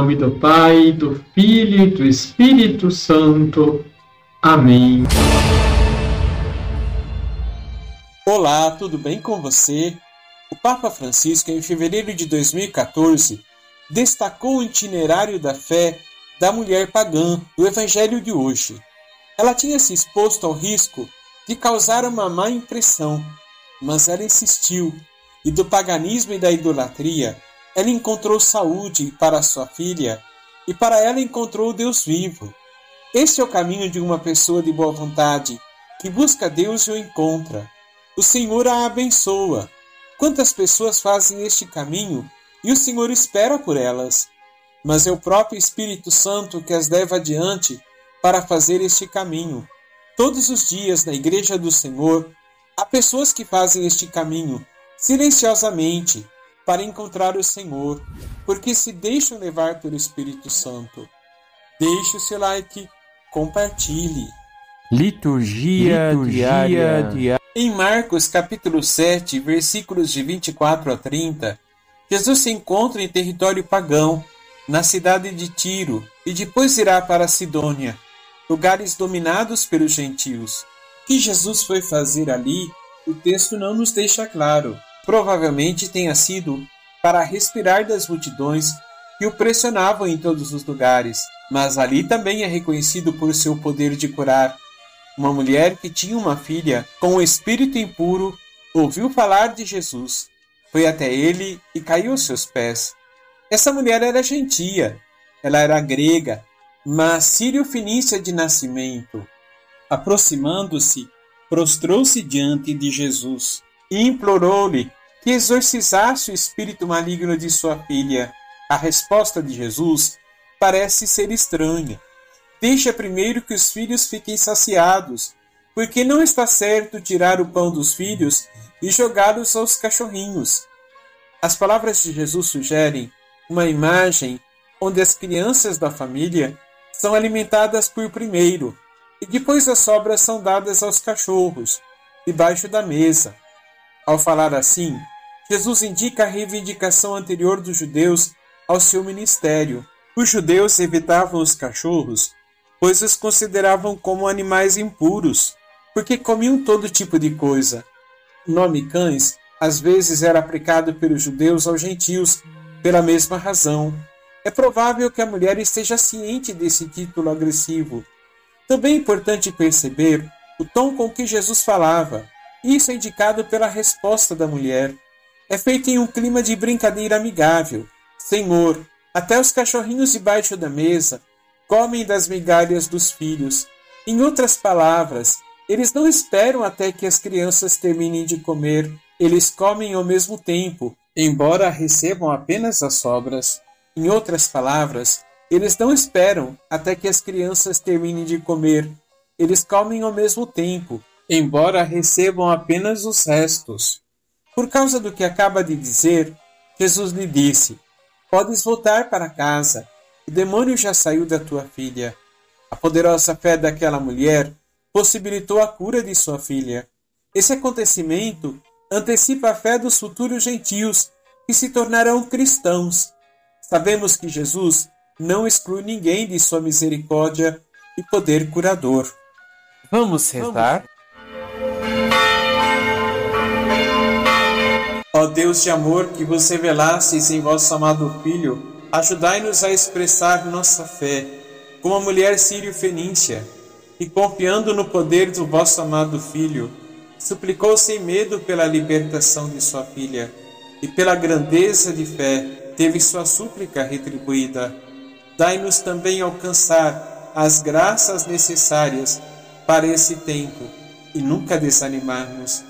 nome do Pai, do Filho e do Espírito Santo. Amém. Olá, tudo bem com você? O Papa Francisco, em fevereiro de 2014, destacou o itinerário da fé da mulher pagã do Evangelho de hoje. Ela tinha se exposto ao risco de causar uma má impressão, mas ela insistiu, e do paganismo e da idolatria ela encontrou saúde para sua filha e para ela encontrou Deus vivo. Este é o caminho de uma pessoa de boa vontade que busca Deus e o encontra. O Senhor a abençoa. Quantas pessoas fazem este caminho e o Senhor espera por elas? Mas é o próprio Espírito Santo que as leva adiante para fazer este caminho. Todos os dias na Igreja do Senhor há pessoas que fazem este caminho silenciosamente para encontrar o Senhor, porque se deixam levar pelo Espírito Santo. Deixe o seu like, compartilhe. Liturgia, Liturgia diária. diária. Em Marcos capítulo 7, versículos de 24 a 30, Jesus se encontra em território pagão, na cidade de Tiro, e depois irá para Sidônia, lugares dominados pelos gentios. O que Jesus foi fazer ali, o texto não nos deixa claro. Provavelmente tenha sido para respirar das multidões que o pressionavam em todos os lugares, mas ali também é reconhecido por seu poder de curar. Uma mulher que tinha uma filha com um espírito impuro ouviu falar de Jesus, foi até ele e caiu aos seus pés. Essa mulher era gentia, ela era grega, mas sírio-fenícia de nascimento. Aproximando-se, prostrou-se diante de Jesus e implorou-lhe que exorcizasse o espírito maligno de sua filha. A resposta de Jesus parece ser estranha. Deixa primeiro que os filhos fiquem saciados, porque não está certo tirar o pão dos filhos e jogá-los aos cachorrinhos. As palavras de Jesus sugerem uma imagem onde as crianças da família são alimentadas por primeiro e depois as sobras são dadas aos cachorros, debaixo da mesa. Ao falar assim, Jesus indica a reivindicação anterior dos judeus ao seu ministério. Os judeus evitavam os cachorros, pois os consideravam como animais impuros, porque comiam todo tipo de coisa. O nome cães às vezes era aplicado pelos judeus aos gentios pela mesma razão. É provável que a mulher esteja ciente desse título agressivo. Também é importante perceber o tom com que Jesus falava. Isso é indicado pela resposta da mulher. É feito em um clima de brincadeira amigável. Senhor, até os cachorrinhos debaixo da mesa comem das migalhas dos filhos. Em outras palavras, eles não esperam até que as crianças terminem de comer. Eles comem ao mesmo tempo, embora recebam apenas as sobras. Em outras palavras, eles não esperam até que as crianças terminem de comer. Eles comem ao mesmo tempo, embora recebam apenas os restos. Por causa do que acaba de dizer, Jesus lhe disse: Podes voltar para casa. O demônio já saiu da tua filha. A poderosa fé daquela mulher possibilitou a cura de sua filha. Esse acontecimento antecipa a fé dos futuros gentios que se tornarão cristãos. Sabemos que Jesus não exclui ninguém de sua misericórdia e poder curador. Vamos rezar? Ó Deus de amor que vos revelastes em vosso amado Filho, ajudai-nos a expressar nossa fé, como a mulher sírio-fenícia, e confiando no poder do vosso amado Filho, suplicou sem medo pela libertação de sua filha, e pela grandeza de fé teve sua súplica retribuída. Dai-nos também alcançar as graças necessárias para esse tempo e nunca desanimarmos.